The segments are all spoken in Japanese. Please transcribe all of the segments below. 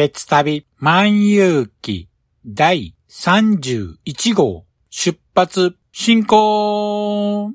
鉄旅万有記第31号出発進行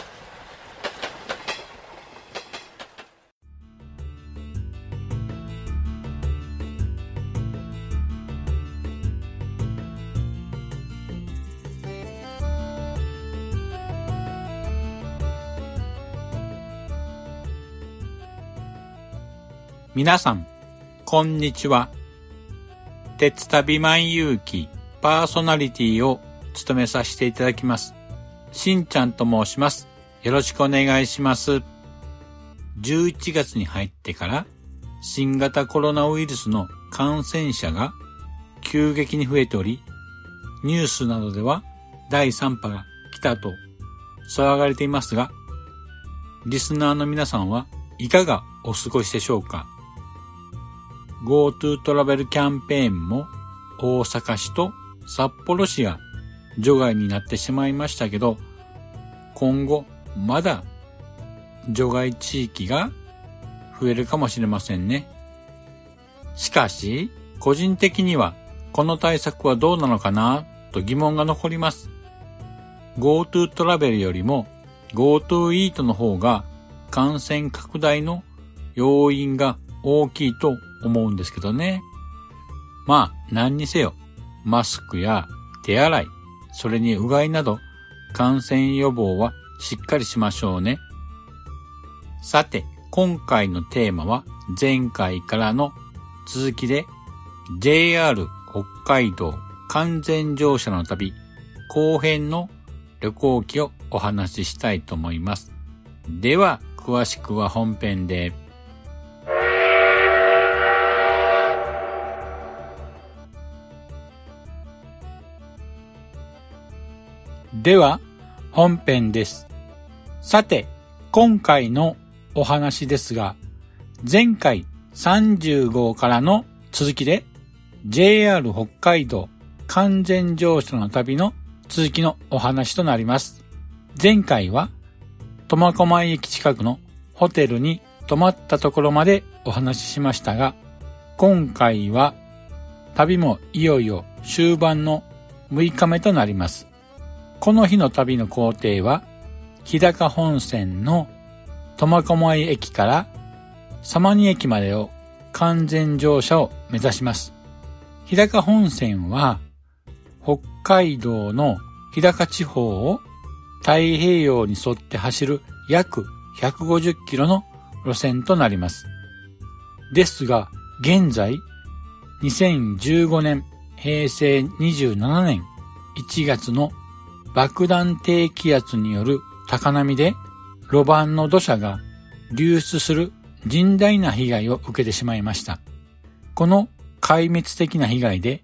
皆さん、こんにちは。鉄旅万有記パーソナリティを務めさせていただきます。しんちゃんと申します。よろしくお願いします。11月に入ってから新型コロナウイルスの感染者が急激に増えており、ニュースなどでは第3波が来たと騒がれていますが、リスナーの皆さんはいかがお過ごしでしょうか？?GoTo トラベルキャンペーンも大阪市と札幌市が除外になってしまいましたけど、今後まだ除外地域が増えるかもしれませんね。しかし、個人的にはこの対策はどうなのかなと疑問が残ります。GoTo トラベルよりも GoTo イートの方が感染拡大の要因が大きいと思うんですけどね。まあ、何にせよ、マスクや手洗い、それにうがいなど感染予防はしっかりしましょうね。さて、今回のテーマは前回からの続きで JR 北海道完全乗車の旅後編の旅行記をお話ししたいと思います。では、詳しくは本編で。では、本編です。さて、今回のお話ですが、前回30号からの続きで、JR 北海道完全乗車の旅の続きのお話となります。前回は、苫小牧駅近くのホテルに泊まったところまでお話ししましたが、今回は旅もいよいよ終盤の6日目となります。この日の旅の工程は、日高本線の苫小牧駅から様似駅までを完全乗車を目指します。日高本線は、北海道の日高地方を太平洋に沿って走る約150キロの路線となります。ですが、現在、2015年平成27年1月の爆弾低気圧による高波で路盤の土砂が流出する甚大な被害を受けてしまいました。この壊滅的な被害で、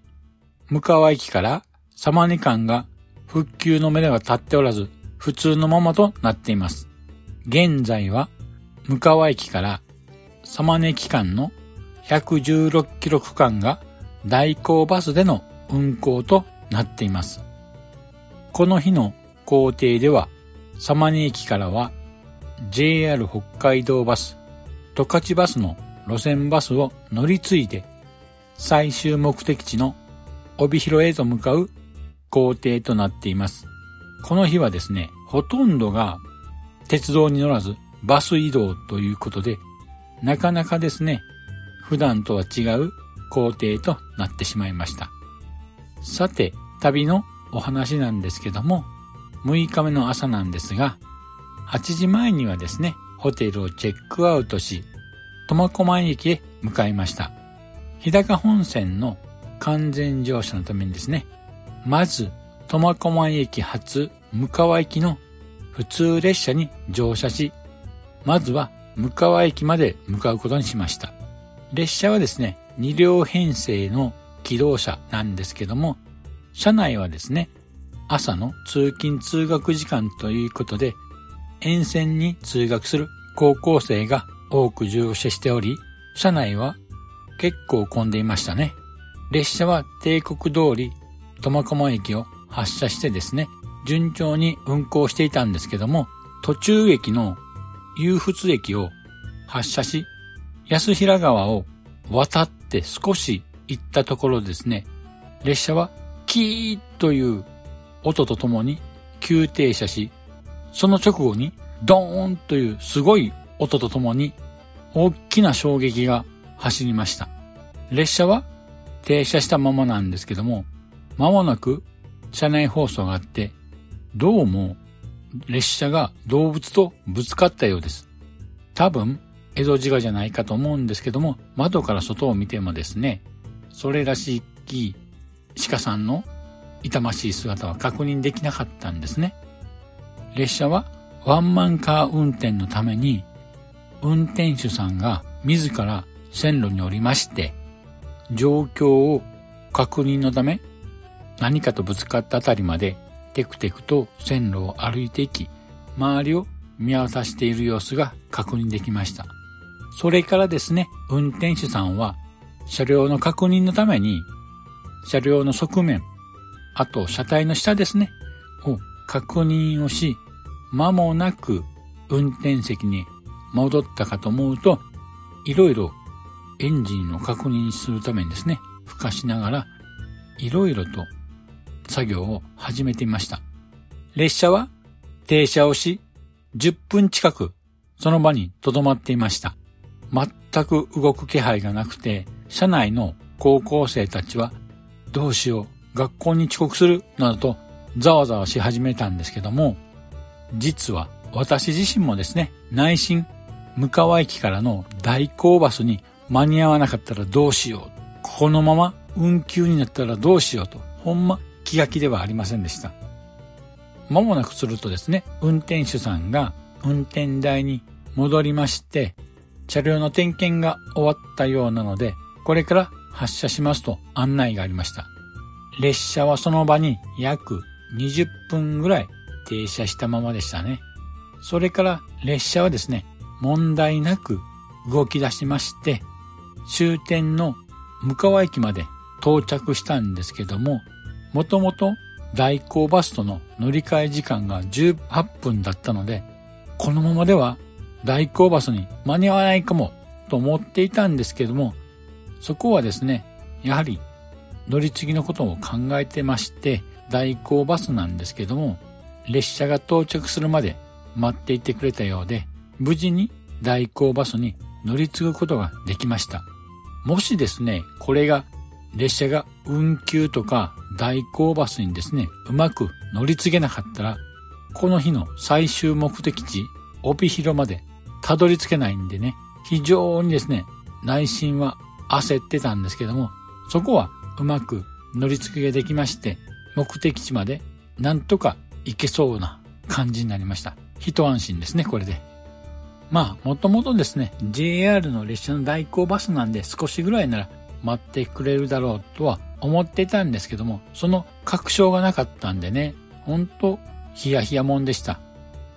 向川駅から様似間が復旧の目処が立っておらず、普通のままとなっています。現在は、向川駅から様似駅間の116キロ区間が代行バスでの運行となっています。この日の工程では、様根駅からは JR 北海道バス、十勝バスの路線バスを乗り継いで最終目的地の帯広へと向かう工程となっています。この日はですね、ほとんどが鉄道に乗らずバス移動ということで、なかなかですね、普段とは違う工程となってしまいました。さて、旅のお話なんですけども、6日目の朝なんですが、8時前にはですね、ホテルをチェックアウトし、苫小牧駅へ向かいました。日高本線の完全乗車のためにですね、まず、苫小牧駅発向川駅の普通列車に乗車し、まずは向川駅まで向かうことにしました。列車はですね、2両編成の機動車なんですけども、車内はですね、朝の通勤通学時間ということで、沿線に通学する高校生が多く乗車しており、車内は結構混んでいましたね。列車は帝国通り苫小牧駅を発車してですね、順調に運行していたんですけども、途中駅の遊仏駅を発車し、安平川を渡って少し行ったところですね、列車はキーという音とともに急停車し、その直後にドーンというすごい音とともに大きな衝撃が走りました。列車は停車したままなんですけども、間もなく車内放送があって、どうも列車が動物とぶつかったようです。多分、江戸時賀じゃないかと思うんですけども、窓から外を見てもですね、それらしき鹿さんの痛ましい姿は確認できなかったんですね。列車はワンマンカー運転のために、運転手さんが自ら線路に降りまして、状況を確認のため、何かとぶつかったあたりまでテクテクと線路を歩いていき、周りを見渡している様子が確認できました。それからですね、運転手さんは車両の確認のために、車両の側面、あと車体の下ですね、を確認をし、間もなく運転席に戻ったかと思うと、いろいろエンジンを確認するためにですね、付加しながら、いろいろと作業を始めていました。列車は停車をし、10分近くその場に留まっていました。全く動く気配がなくて、車内の高校生たちは、どうしよう、学校に遅刻する、などとざわざわし始めたんですけども、実は私自身もですね、内心、向川駅からの代行バスに間に合わなかったらどうしよう。このまま運休になったらどうしようと、ほんま気が気ではありませんでした。間もなくするとですね、運転手さんが運転台に戻りまして、車両の点検が終わったようなので、これから発車しますと案内がありました。列車はその場に約20分ぐらい停車したままでしたね。それから列車はですね、問題なく動き出しまして、終点の向川駅まで到着したんですけども、もともと代行バスとの乗り換え時間が18分だったので、このままでは代行バスに間に合わないかもと思っていたんですけども、そこはですね、やはり乗り継ぎのことを考えてまして、代行バスなんですけども、列車が到着するまで待っていてくれたようで、無事に代行バスに乗り継ぐことができました。もしですね、これが列車が運休とか代行バスにですね、うまく乗り継げなかったら、この日の最終目的地、帯広までたどり着けないんでね、非常にですね、内心は焦ってたんですけども、そこはうまく乗り継ぎができまして、目的地までなんとか行けそうな感じになりました。一安心ですね、これで。まあ、もともとですね、JR の列車の代行バスなんで少しぐらいなら待ってくれるだろうとは思ってたんですけども、その確証がなかったんでね、ほんとヒヤヒヤもんでした。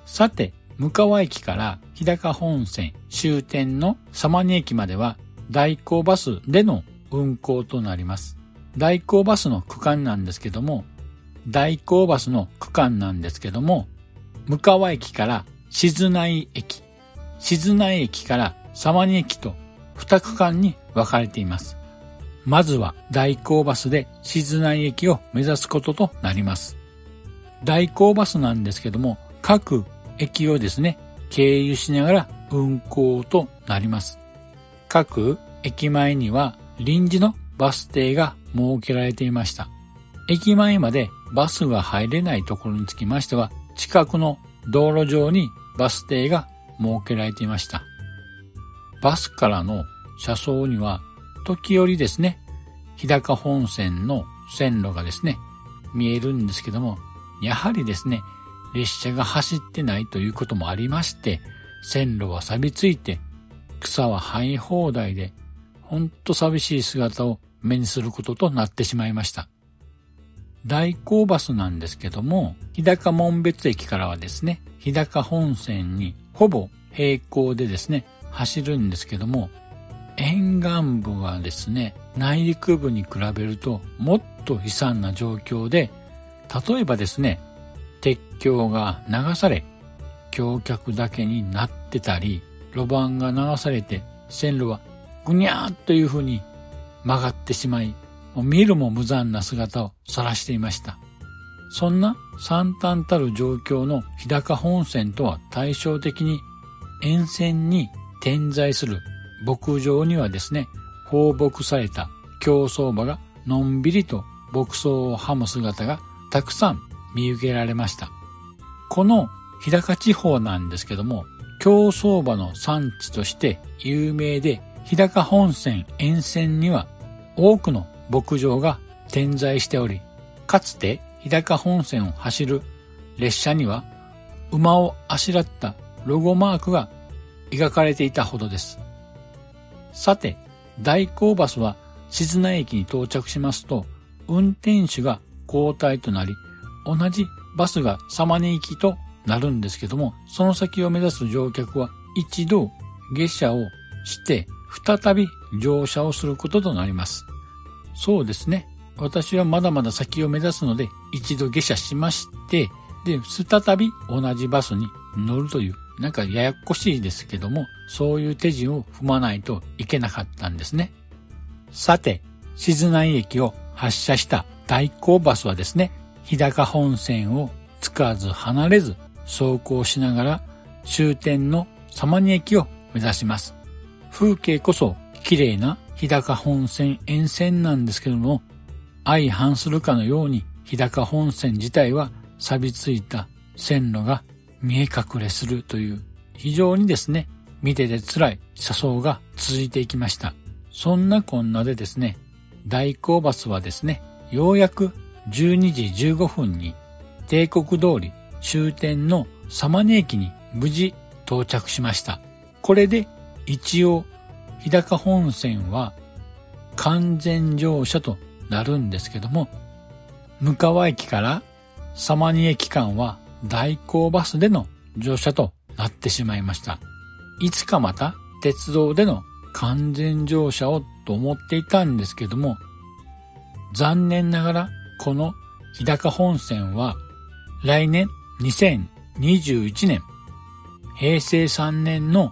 さて、向川駅から日高本線終点の様根駅までは代行バスでの運行となります。代行バスの区間なんですけども、代行バスの区間なんですけども、向川駅から静内駅、静内駅から沢に駅と2区間に分かれています。まずは代行バスで静内駅を目指すこととなります。代行バスなんですけども、各駅をですね、経由しながら運行となります。各駅前には臨時のバス停が設けられていました。駅前までバスが入れないところにつきましては、近くの道路上にバス停が設けられていました。バスからの車窓には、時折ですね、日高本線の線路がですね、見えるんですけども、やはりですね、列車が走ってないということもありまして、線路は錆びついて、草は生え放題で、ほんと寂しい姿を目にすることとなってしまいました。大行バスなんですけども、日高門別駅からはですね、日高本線にほぼ平行でですね、走るんですけども、沿岸部はですね、内陸部に比べるともっと悲惨な状況で、例えばですね、鉄橋が流され、橋脚だけになってたり、路盤が流されて線路はぐにゃーっという風に曲がってしまい、もう見るも無残な姿を晒していました。そんな惨憺たる状況の日高本線とは対照的に沿線に点在する牧場にはですね、放牧された競走馬がのんびりと牧草をはむ姿がたくさん見受けられました。この日高地方なんですけども、競走馬の産地として有名で、日高本線沿線には多くの牧場が点在しており、かつて日高本線を走る列車には馬をあしらったロゴマークが描かれていたほどです。さて、大行バスは静内駅に到着しますと、運転手が交代となり、同じバスが様根行きとなるんですけども、その先を目指す乗客は一度下車をして再び乗車をすることとなります。そうですね。私はまだまだ先を目指すので一度下車しまして、で、再び同じバスに乗るという、なんかややこしいですけども、そういう手順を踏まないといけなかったんですね。さて、静内駅を発車した代行バスはですね、日高本線を使わず離れず走行しながら終点の様に駅を目指します。風景こそ綺麗な日高本線沿線なんですけども、相反するかのように日高本線自体は錆びついた線路が見え隠れするという非常にですね、見てて辛い車窓が続いていきました。そんなこんなでですね、大行バスはですね、ようやく12時15分に帝国通り終点の様根駅に無事到着しました。これで一応日高本線は完全乗車となるんですけども、向川駅から様根駅間は代行バスでの乗車となってしまいました。いつかまた鉄道での完全乗車をと思っていたんですけども、残念ながらこの日高本線は来年2021年平成3年の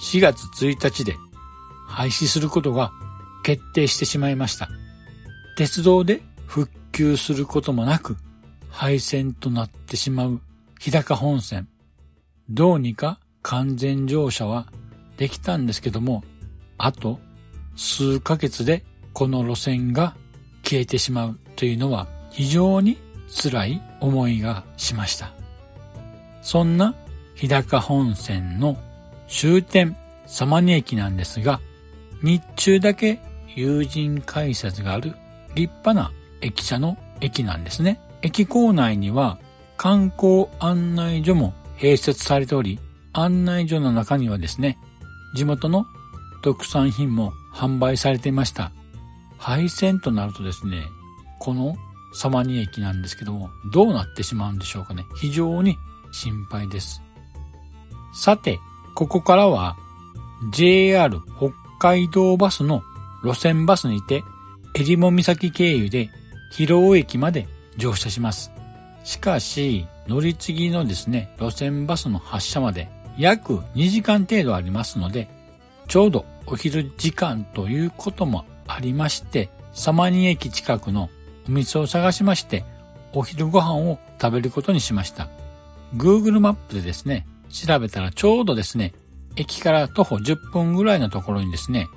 4月1日で廃止することが決定してしまいました。鉄道で復旧することもなく廃線となってしまう日高本線。どうにか完全乗車はできたんですけども、あと数ヶ月でこの路線が消えてしまうというのは非常に辛い思いがしました。そんな日高本線の終点様に駅なんですが、日中だけ友人改札がある立派な駅舎の駅なんですね。駅構内には観光案内所も併設されており、案内所の中にはですね、地元の特産品も販売されていました。廃線となるとですね、この様に駅なんですけども、どうなってしまうんでしょうかね。非常に心配です。さて、ここからは JR 北海道バスの路線バスにて、襟裳岬経由で広尾駅まで乗車します。しかし、乗り継ぎのですね、路線バスの発車まで約2時間程度ありますので、ちょうどお昼時間ということもありまして、サマニ駅近くのお店を探しまして、お昼ご飯を食べることにしました。Google マップでですね、調べたらちょうどですね、駅から徒歩10分ぐらいのところにですね、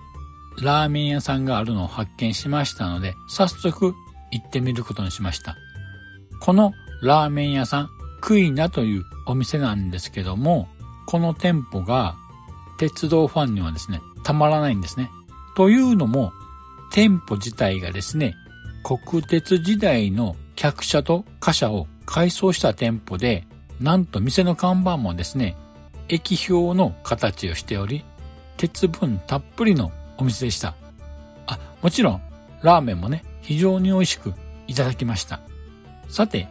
ラーメン屋さんがあるのを発見しましたので、早速行ってみることにしました。このラーメン屋さん、クイナというお店なんですけども、この店舗が鉄道ファンにはですね、たまらないんですね。というのも、店舗自体がですね、国鉄時代の客車と貨車を改装した店舗で、なんと店の看板もですね、液表の形をしており、鉄分たっぷりのお店でした。あ、もちろん、ラーメンもね、非常に美味しくいただきました。さて、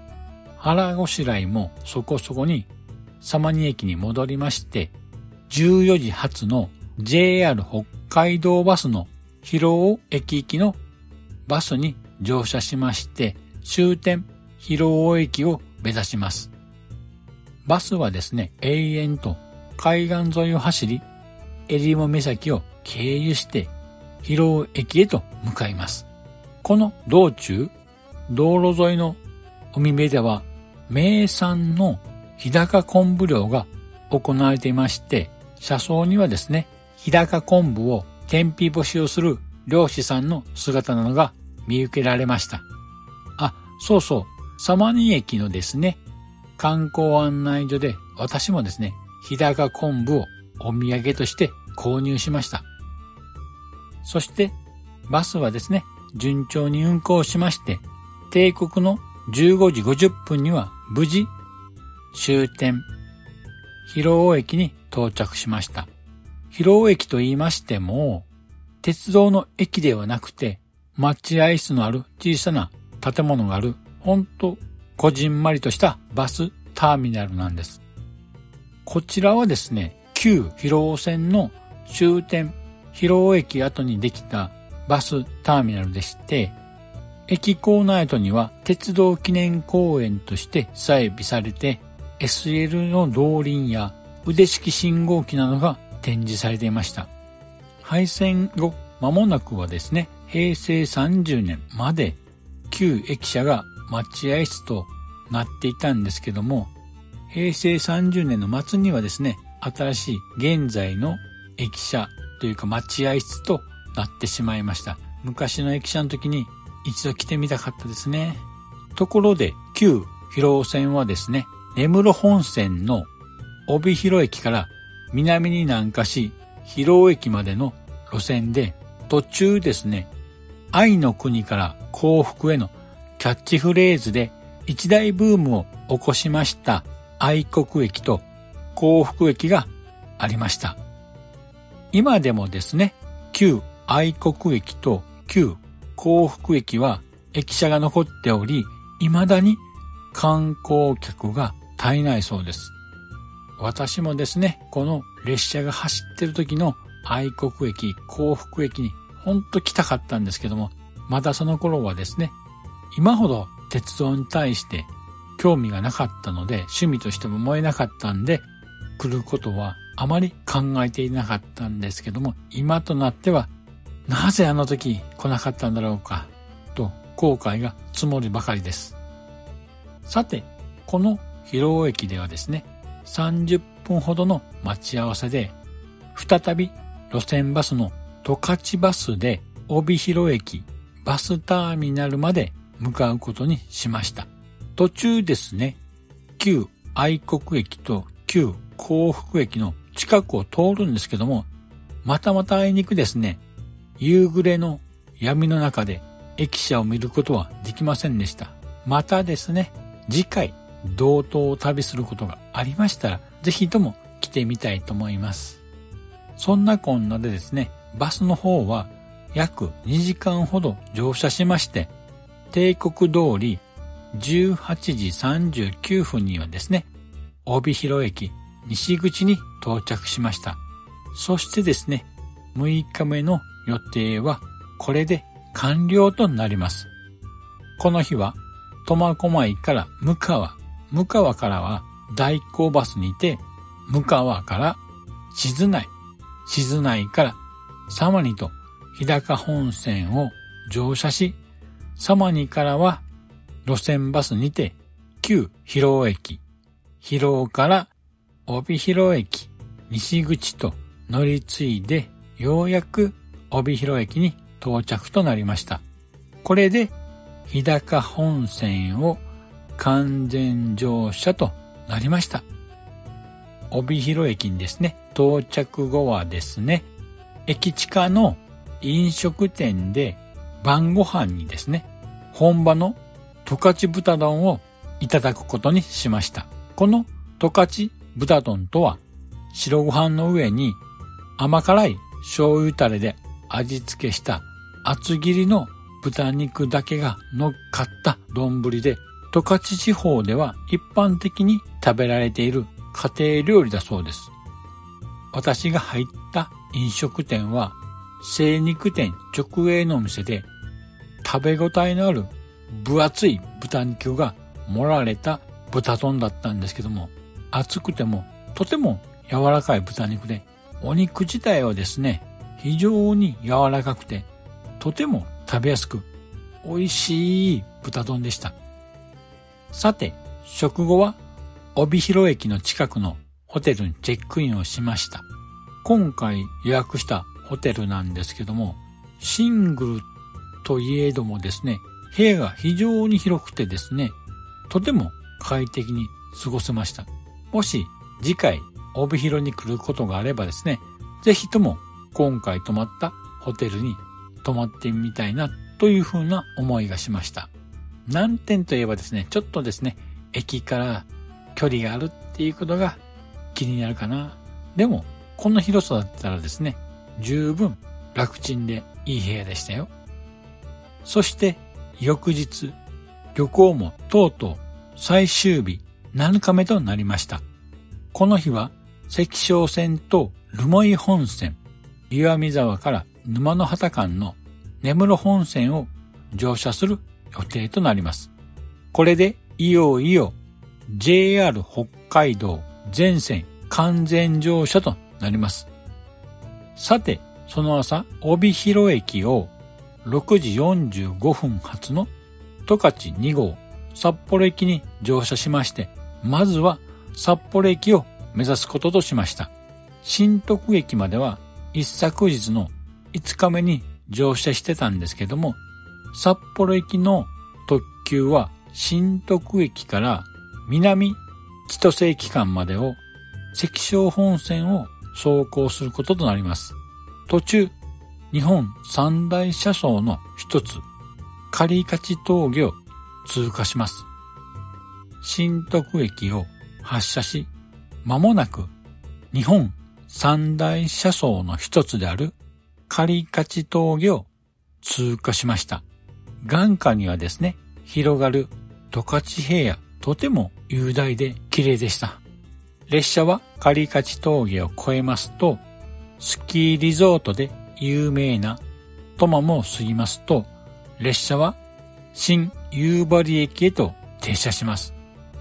腹ごしらえもそこそこに、様に駅に戻りまして、14時発の JR 北海道バスの広尾駅行きのバスに乗車しまして、終点広尾駅を目指します。バスはですね、永遠と海岸沿いを走り、襟裳岬を経由して広尾駅へと向かいます。この道中、道路沿いの海辺では名産の日高昆布漁が行われていまして、車窓にはですね、日高昆布を天日干しをする漁師さんの姿などが見受けられました。あ、そうそう、サニ駅のですね、観光案内所で私もですね、日高昆布をお土産として購入しました。そして、バスはですね、順調に運行しまして、帝国の15時50分には無事終点、広尾駅に到着しました。広尾駅と言いましても、鉄道の駅ではなくて、待合室のある小さな建物がある、ほんと、こじんまりとしたバスターミナルなんです。こちらはですね、旧広尾線の終点、広尾駅後にできたバスターミナルでして、駅構内跡には鉄道記念公園として整備されて、SL の動輪や腕式信号機などが展示されていました。廃線後、間もなくはですね、平成30年まで旧駅舎が待合室となっていたんですけども、平成30年の末にはですね、新しい現在の駅舎というか待合室となってしまいました。昔の駅舎の時に一度来てみたかったですね。ところで、旧広尾線はですね、根室本線の帯広駅から南に南下し、広尾駅までの路線で、途中ですね、愛の国から幸福へのキャッチフレーズで一大ブームを起こしました愛国駅と幸福駅がありました。今でもですね、旧愛国駅と旧幸福駅は駅舎が残っており、未だに観光客が絶えないそうです。私もですね、この列車が走ってる時の愛国駅、幸福駅にほんと来たかったんですけども、まだその頃はですね、今ほど鉄道に対して興味がなかったので、趣味としても燃えなかったんで、来ることはあまり考えていなかったんですけども、今となっては、なぜあの時来なかったんだろうか、と後悔が積もるばかりです。さて、この広尾駅ではですね、30分ほどの待ち合わせで、再び路線バスの十勝バスで帯広駅バスターミナルまで向かうことにしました。途中ですね、旧愛国駅と旧幸福駅の近くを通るんですけども、またまたあいにくですね、夕暮れの闇の中で駅舎を見ることはできませんでした。またですね、次回、同等を旅することがありましたら、ぜひとも来てみたいと思います。そんなこんなでですね、バスの方は約2時間ほど乗車しまして、帝国通り18時39分にはですね、帯広駅西口に到着しました。そしてですね、6日目の予定はこれで完了となります。この日は苫小牧から向川、向川からは大光バスにて、向川から静内、静内からサニと日高本線を乗車し、サマニからは路線バスにて旧広尾駅、広尾から帯広駅、西口と乗り継いでようやく帯広駅に到着となりました。これで日高本線を完全乗車となりました。帯広駅にですね、到着後はですね、駅地下の飲食店で晩ご飯にですね、本場の十勝豚丼をいただくことにしました。この十勝豚丼とは白ご飯の上に甘辛い醤油タレで味付けした厚切りの豚肉だけが乗っかった丼で、十勝地方では一般的に食べられている家庭料理だそうです。私が入った飲食店は精肉店直営のお店で食べ応えのある分厚い豚肉が盛られた豚丼だったんですけども、厚くてもとても柔らかい豚肉で、お肉自体はですね、非常に柔らかくて、とても食べやすく、美味しい豚丼でした。さて、食後は、帯広駅の近くのホテルにチェックインをしました。今回予約したホテルなんですけども、シングルといえどもですね、部屋が非常に広くてですね、とても快適に過ごせました。もし次回帯広に来ることがあればですね、ぜひとも今回泊まったホテルに泊まってみたいなというふうな思いがしました。難点といえばですね、ちょっとですね、駅から距離があるっていうことが気になるかな。でも、この広さだったらですね、十分楽ちんでいい部屋でしたよ。そして翌日、旅行もとうとう最終日7日目となりました。この日は関商線と留萌本線、岩見沢から沼の畑間の根室本線を乗車する予定となります。これでいよいよ JR 北海道全線完全乗車となります。さて、その朝、帯広駅を6時45分発の十勝2号札幌駅に乗車しまして、まずは札幌駅を目指すこととしました。新徳駅までは一昨日の5日目に乗車してたんですけども、札幌行きの特急は新徳駅から南千歳駅間までを関小本線を走行することとなります。途中、日本三大車窓の一つ、仮勝峠を通過します。新徳駅を発車し、まもなく日本三大車窓の一つである仮勝峠を通過しました。眼下にはですね、広がる十勝平野、とても雄大で綺麗でした。列車は仮勝峠を越えますと、スキーリゾートで有名なトマモを過ぎますと、列車は新夕張駅へと停車します。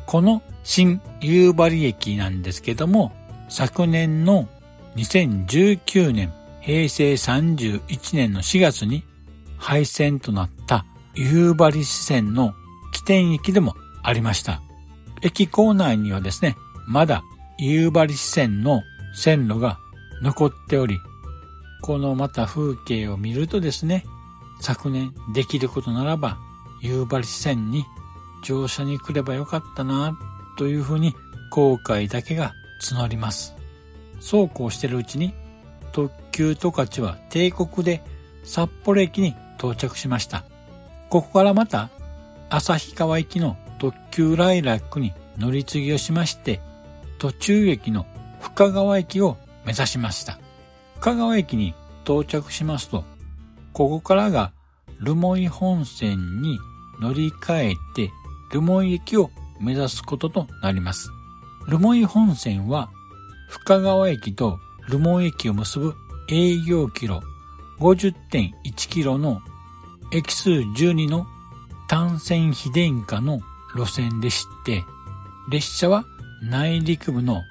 この新夕張駅なんですけども、昨年の2019年平成31年の4月に廃線となった夕張支線の起点駅でもありました。駅構内にはですね、まだ夕張支線の線路が残っており、このまた風景を見るとですね、昨年できることならば夕張線に乗車に来ればよかったなというふうに後悔だけが募ります。そうこうしてるうちに特急十勝は帝国で札幌駅に到着しました。ここからまた旭川行きの特急ライラックに乗り継ぎをしまして、途中駅の深川駅を目指しました。深川駅に到着しますと、ここからが留萌本線に乗り換えて留萌駅を目指すこととなります。留萌本線は深川駅と留萌駅を結ぶ営業キロ50.1キロの駅数12の単線非電化の路線でして、列車は内陸部の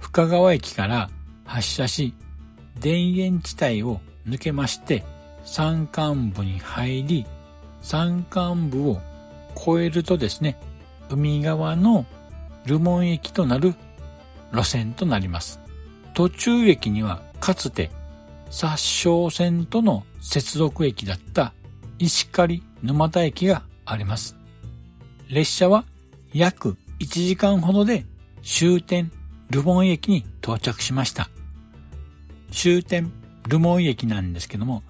深川駅から発車し、田園地帯を抜けまして、山間部に入り、山間部を越えるとですね、海側の留門駅となる路線となります。途中駅にはかつて殺傷線との接続駅だった石狩沼田駅があります。列車は約1時間ほどで終点ルモン駅に到着しました。終点ルモン駅なんですけども、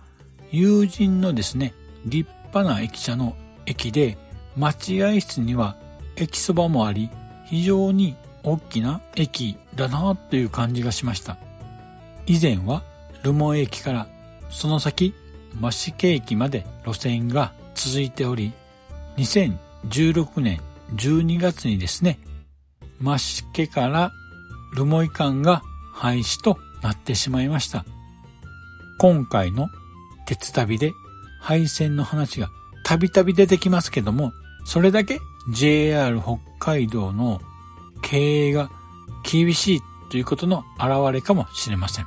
友人のですね、立派な駅舎の駅で、待合室には駅そばもあり、非常に大きな駅だなという感じがしました。以前はルモン駅からその先増毛駅まで路線が続いており、2016年12月にですね、増毛からルモイ間が廃止となってしまいました。今回の鉄旅で廃線の話がたびたび出てきますけども、それだけ JR 北海道の経営が厳しいということの表れかもしれません。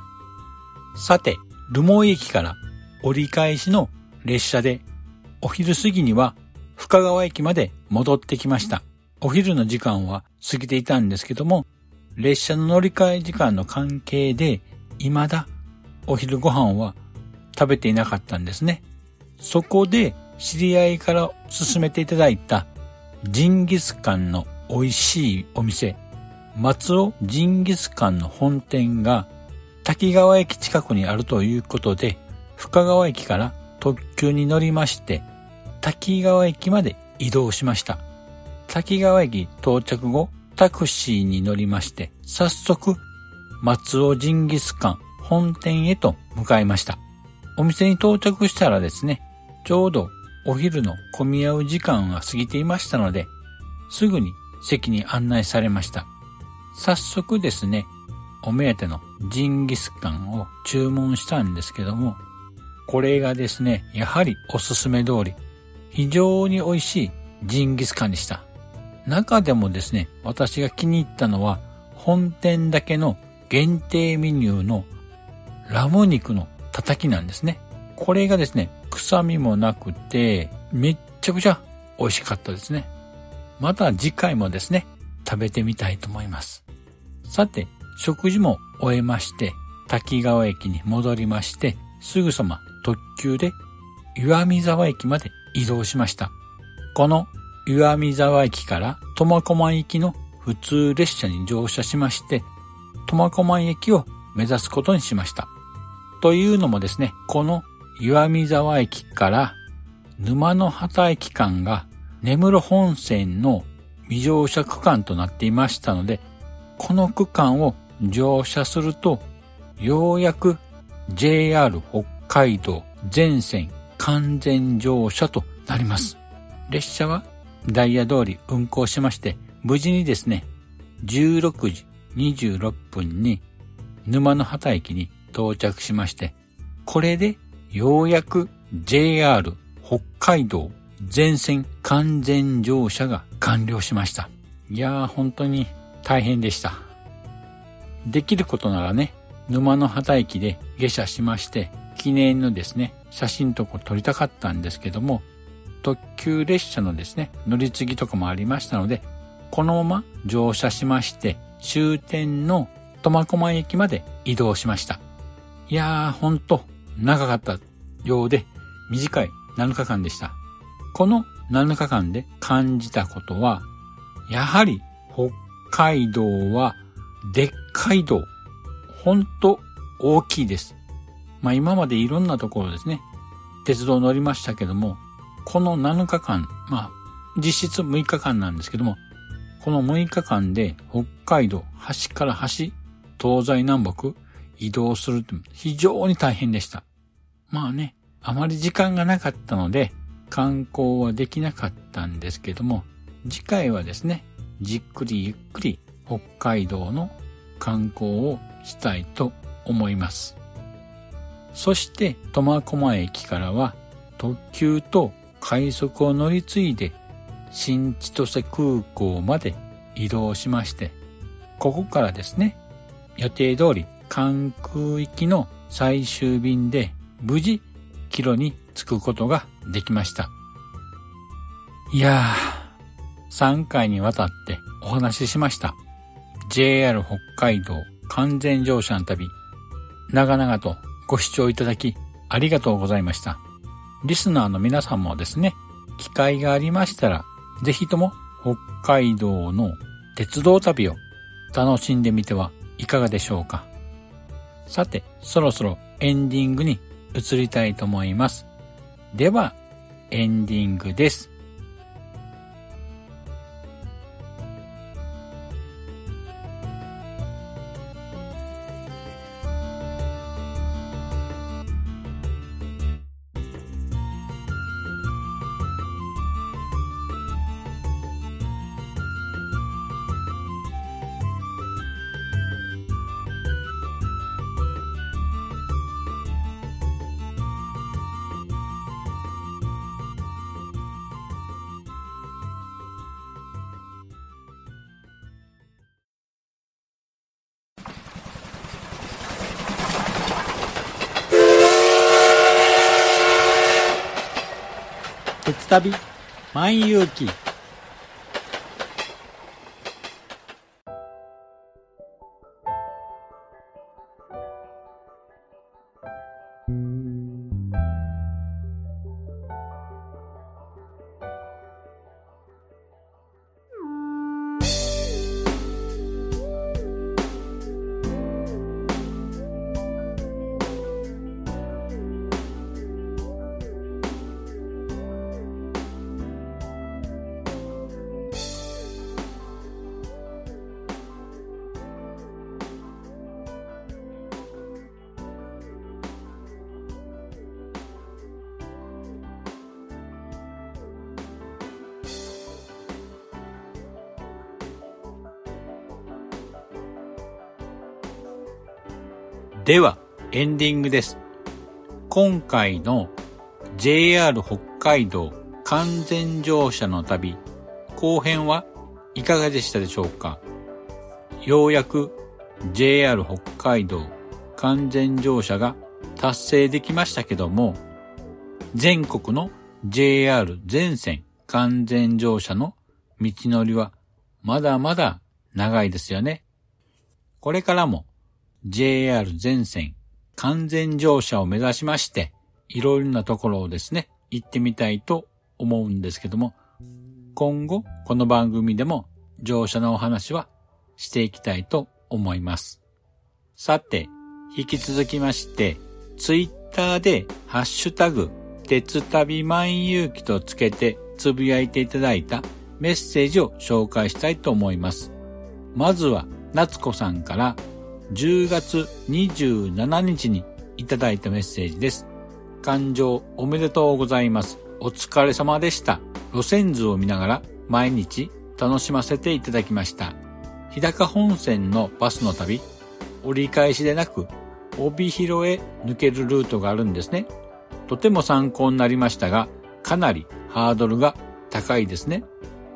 さて、留萌駅から折り返しの列車でお昼過ぎには深川駅まで戻ってきました。お昼の時間は過ぎていたんですけども、列車の乗り換え時間の関係で未だお昼ご飯は食べていなかったんですね。そこで知り合いから勧めていただいたジンギスカンの美味しいお店、松尾ジンギスカンの本店が滝川駅近くにあるということで、深川駅から特急に乗りまして、滝川駅まで移動しました。滝川駅到着後、タクシーに乗りまして、早速、松尾ジンギスカン本店へと向かいました。お店に到着したらですね、ちょうどお昼の混み合う時間が過ぎていましたので、すぐに席に案内されました。早速ですね、お目当てのジンギスカンを注文したんですけども、これがですね、やはりおすすめ通り、非常に美味しいジンギスカンでした。中でもですね、私が気に入ったのは、本店だけの限定メニューのラム肉のたたきなんですね。これがですね、臭みもなくて、めっちゃくちゃ美味しかったですね。また次回もですね、食べてみたいと思います。さて、食事も終えまして、滝川駅に戻りまして、すぐさま特急で岩見沢駅まで移動しました。この岩見沢駅から苫小牧行きの普通列車に乗車しまして、苫小牧駅を目指すことにしました。というのもですね、この岩見沢駅から沼の畑駅間が根室本線の未乗車区間となっていましたので、この区間を乗車すると、ようやく JR 北海道全線完全乗車となります。列車はダイヤ通り運行しまして、無事にですね、16時26分に沼の畑駅に到着しまして、これでようやく JR 北海道全線完全乗車が完了しました。いやー本当に大変でした。できることならね、沼の畑駅で下車しまして、記念のですね、写真とか撮りたかったんですけども、特急列車のですね、乗り継ぎとかもありましたので、このまま乗車しまして、終点の苫小牧駅まで移動しました。いやー、ほんと、長かったようで、短い7日間でした。この7日間で感じたことは、やはり北海道はでっかい道、ほんと大きいです。まあ今までいろんなところですね、鉄道乗りましたけども、この7日間、まあ実質6日間なんですけども、この6日間で北海道端から端、東西南北移動するって非常に大変でした。まあね、あまり時間がなかったので観光はできなかったんですけども、次回はですね、じっくりゆっくり北海道の観光をしたいと思います。そして苫小牧駅からは特急と快速を乗り継いで新千歳空港まで移動しまして、ここからですね、予定通り関空行きの最終便で無事帰路に着くことができました。いやー、3回にわたってお話ししました。JR 北海道完全乗車の旅、長々とご視聴いただきありがとうございました。リスナーの皆さんもですね、機会がありましたら、ぜひとも北海道の鉄道旅を楽しんでみてはいかがでしょうか。さて、そろそろエンディングに移りたいと思います。では、エンディングです。旅万有記。では、エンディングです。今回の JR 北海道完全乗車の旅後編はいかがでしたでしょうか？ようやく JR 北海道完全乗車が達成できましたけども、全国の JR 全線完全乗車の道のりはまだまだ長いですよね。これからも JR 全線完全乗車を目指しまして、いろいろなところをですね、行ってみたいと思うんですけども、今後この番組でも乗車のお話はしていきたいと思います。さて、引き続きまして、ツイッターでハッシュタグ、鉄旅万有記とつけてつぶやいていただいたメッセージを紹介したいと思います。まずは、夏子さんから10月27日にいただいたメッセージです。感情おめでとうございます。お疲れ様でした。路線図を見ながら毎日楽しませていただきました。日高本線のバスの旅、折り返しでなく、帯広へ抜けるルートがあるんですね。とても参考になりましたが、かなりハードルが高いですね。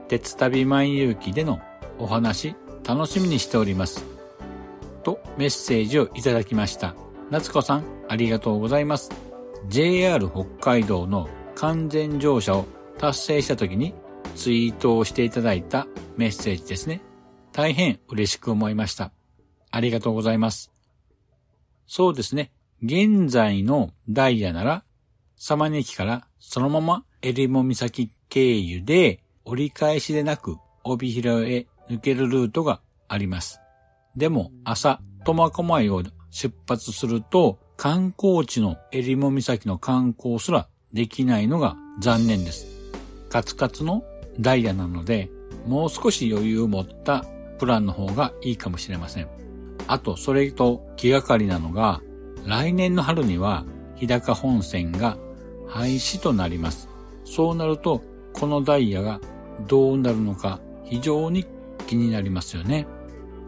鉄旅万有記でのお話、楽しみにしております。とメッセージをいただきました。夏子さん、ありがとうございます。JR 北海道の完全乗車を達成した時にツイートをしていただいたメッセージですね。大変嬉しく思いました。ありがとうございます。そうですね。現在のダイヤなら、様根駅からそのまま襟裳岬経由で折り返しでなく帯広へ抜けるルートがあります。でも朝、苫小牧を出発すると、観光地の襟裳岬の観光すらできないのが残念です。カツカツのダイヤなので、もう少し余裕を持ったプランの方がいいかもしれません。あと、それと気がかりなのが、来年の春には日高本線が廃止となります。そうなると、このダイヤがどうなるのか非常に気になりますよね。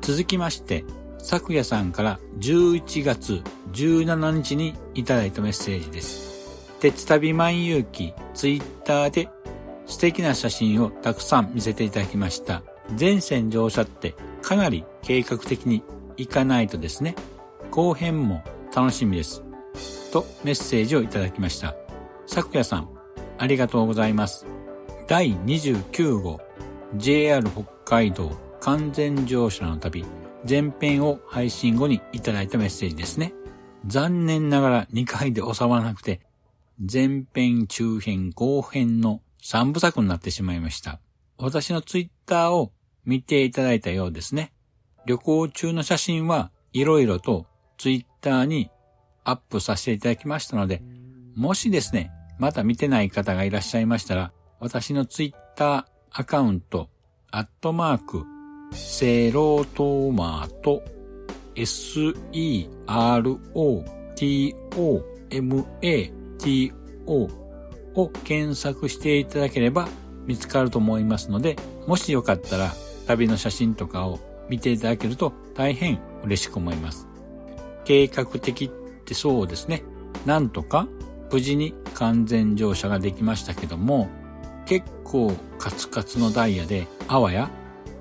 続きまして、昨夜さんから11月17日にいただいたメッセージです。鉄旅万有記ツイッターで素敵な写真をたくさん見せていただきました。全線乗車ってかなり計画的に行かないとですね、後編も楽しみです。とメッセージをいただきました。昨夜さん、ありがとうございます。第29号 JR 北海道完全乗車の旅前編を配信後にいただいたメッセージですね。残念ながら2回で収まらなくて、前編、中編、後編の3部作になってしまいました。私のツイッターを見ていただいたようですね。旅行中の写真はいろいろとツイッターにアップさせていただきましたので、もしですね、まだ見てない方がいらっしゃいましたら、私のツイッターアカウント、アットマーク、セロトマト、S-E-R-O-T-O-M-A-T-O を検索していただければ見つかると思いますので、もしよかったら旅の写真とかを見ていただけると大変嬉しく思います。計画的ってそうですね。なんとか無事に完全乗車ができましたけども、結構カツカツのダイヤであわや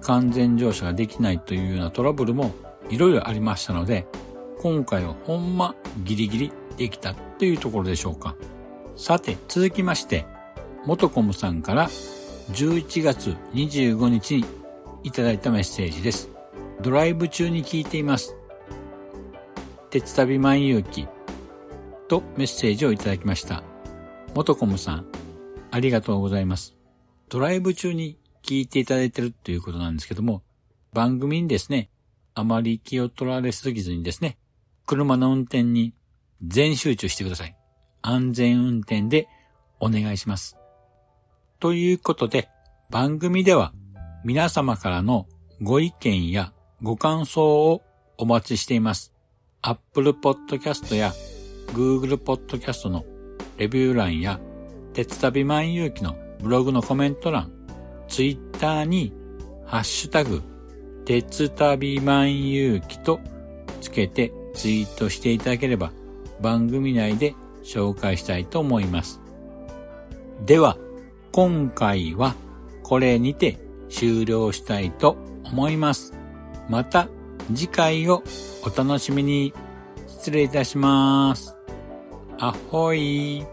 完全乗車ができないというようなトラブルもいろいろありましたので、今回はほんまギリギリできたというところでしょうか。さて、続きまして、元コムさんから11月25日にいただいたメッセージです。ドライブ中に聞いています。鉄旅万有記とメッセージをいただきました。元コムさん、ありがとうございます。ドライブ中に聞いていただいてるということなんですけども、番組にですね、あまり気を取られすぎずにですね、車の運転に全集中してください。安全運転でお願いします。ということで、番組では皆様からのご意見やご感想をお待ちしています。Apple Podcast や Google Podcast のレビュー欄や鉄旅万有機のブログのコメント欄、Twitter にハッシュタグ鉄旅万有機とつけてツイートしていただければ番組内で紹介したいと思います。では、今回はこれにて終了したいと思います。また次回をお楽しみに。失礼いたします。あほい。